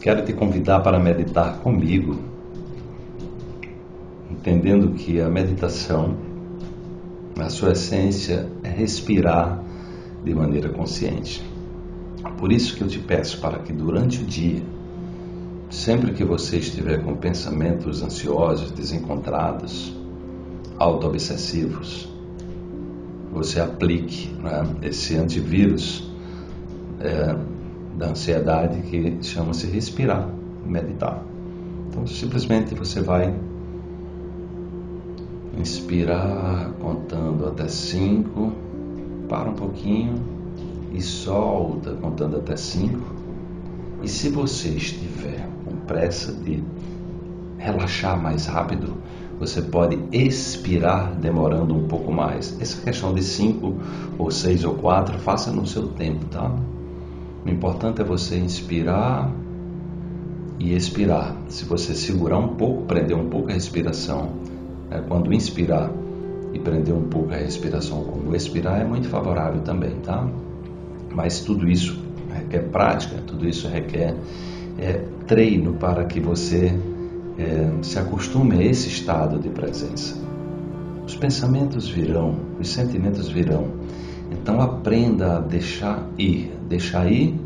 quero te convidar para meditar comigo, entendendo que a meditação, na sua essência, é respirar de maneira consciente. Por isso que eu te peço para que durante o dia, sempre que você estiver com pensamentos ansiosos, desencontrados, auto-obsessivos, você aplique né, esse antivírus é, da ansiedade que chama-se respirar, meditar. Então, simplesmente você vai inspirar contando até cinco, para um pouquinho e solta contando até cinco. E se você estiver com pressa de relaxar mais rápido, você pode expirar demorando um pouco mais. Essa questão de cinco ou seis ou quatro, faça no seu tempo, tá? O importante é você inspirar e expirar. Se você segurar um pouco, prender um pouco a respiração, é, quando inspirar e prender um pouco a respiração, como expirar, é muito favorável também, tá? Mas tudo isso requer prática, tudo isso requer é, treino para que você é, se acostume a esse estado de presença. Os pensamentos virão, os sentimentos virão. Então aprenda a deixar ir. Deixar ir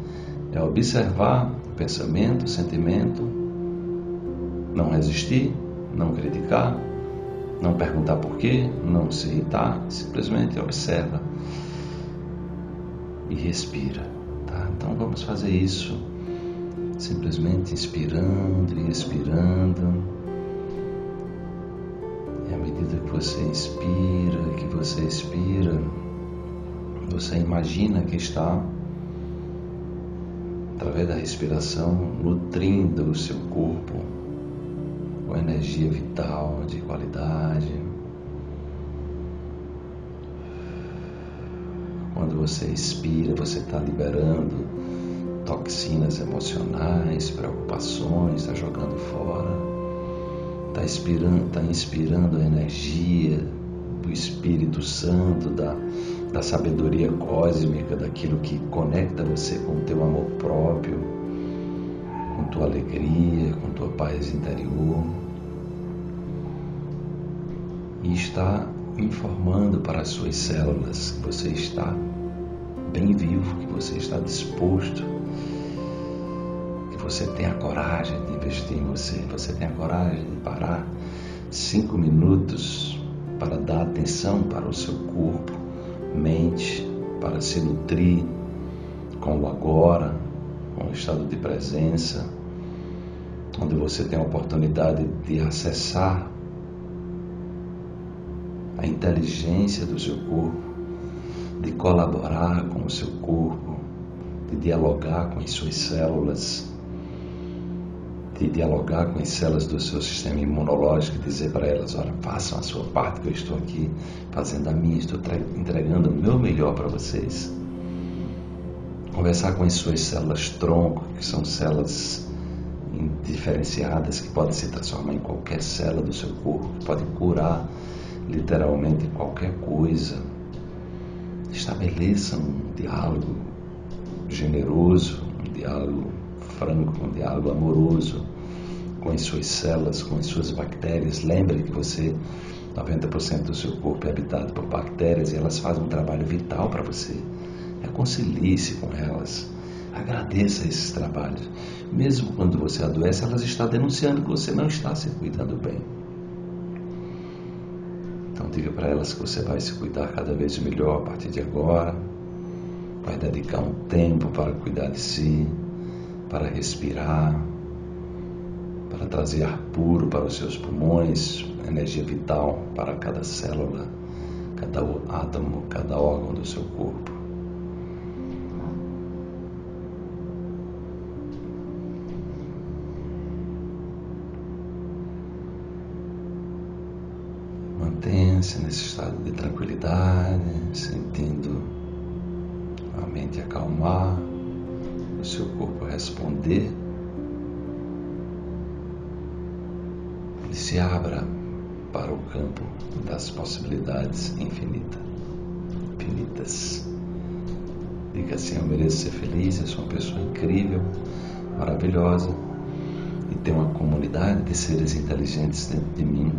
é observar o pensamento, o sentimento, não resistir, não criticar, não perguntar por quê, não se irritar, simplesmente observa e respira. Tá? Então vamos fazer isso simplesmente inspirando e expirando. E à medida que você inspira, que você expira, você imagina que está, através da respiração, nutrindo o seu corpo com energia vital de qualidade. Quando você expira, você está liberando toxinas emocionais, preocupações, está jogando fora, está inspirando, tá inspirando a energia do Espírito Santo, da, da sabedoria cósmica, daquilo que conecta você com o teu amor próprio, com tua alegria, com tua paz interior. E está informando para as suas células que você está bem vivo, que você está disposto você tenha coragem de investir em você, você tenha coragem de parar cinco minutos para dar atenção para o seu corpo, mente, para se nutrir com o agora, com o estado de presença, onde você tem a oportunidade de acessar a inteligência do seu corpo, de colaborar com o seu corpo, de dialogar com as suas células de dialogar com as células do seu sistema imunológico e dizer para elas: olha, façam a sua parte, que eu estou aqui fazendo a minha, estou entregando o meu melhor para vocês. Conversar com as suas células tronco, que são células diferenciadas que podem se transformar em qualquer célula do seu corpo, podem curar literalmente qualquer coisa. Estabeleça um diálogo generoso, franco, um diálogo amoroso com as suas células, com as suas bactérias. Lembre que você, 90% do seu corpo é habitado por bactérias e elas fazem um trabalho vital para você. Reconcilie-se com elas. Agradeça esses trabalhos. Mesmo quando você adoece, elas estão denunciando que você não está se cuidando bem. Então diga para elas que você vai se cuidar cada vez melhor a partir de agora. Vai dedicar um tempo para cuidar de si para respirar, para trazer ar puro para os seus pulmões, energia vital para cada célula, cada átomo, cada órgão do seu corpo. Mantenha-se nesse estado de tranquilidade, sentindo a mente acalmar o seu corpo responder e se abra para o campo das possibilidades infinitas. infinitas. Diga assim: Eu mereço ser feliz, eu sou uma pessoa incrível, maravilhosa e tenho uma comunidade de seres inteligentes dentro de mim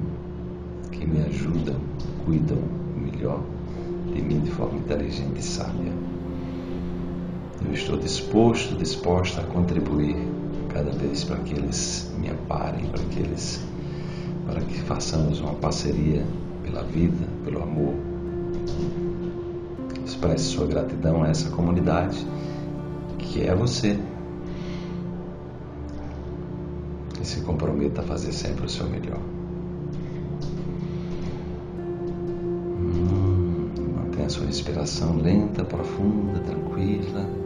que me ajudam, cuidam melhor de mim de forma inteligente e sábia. Eu estou disposto, disposta a contribuir cada vez para que eles me amparem, para que eles, para que façamos uma parceria pela vida, pelo amor. Expresse sua gratidão a essa comunidade que é você. E se comprometa a fazer sempre o seu melhor. Hum, mantenha a sua respiração lenta, profunda, tranquila.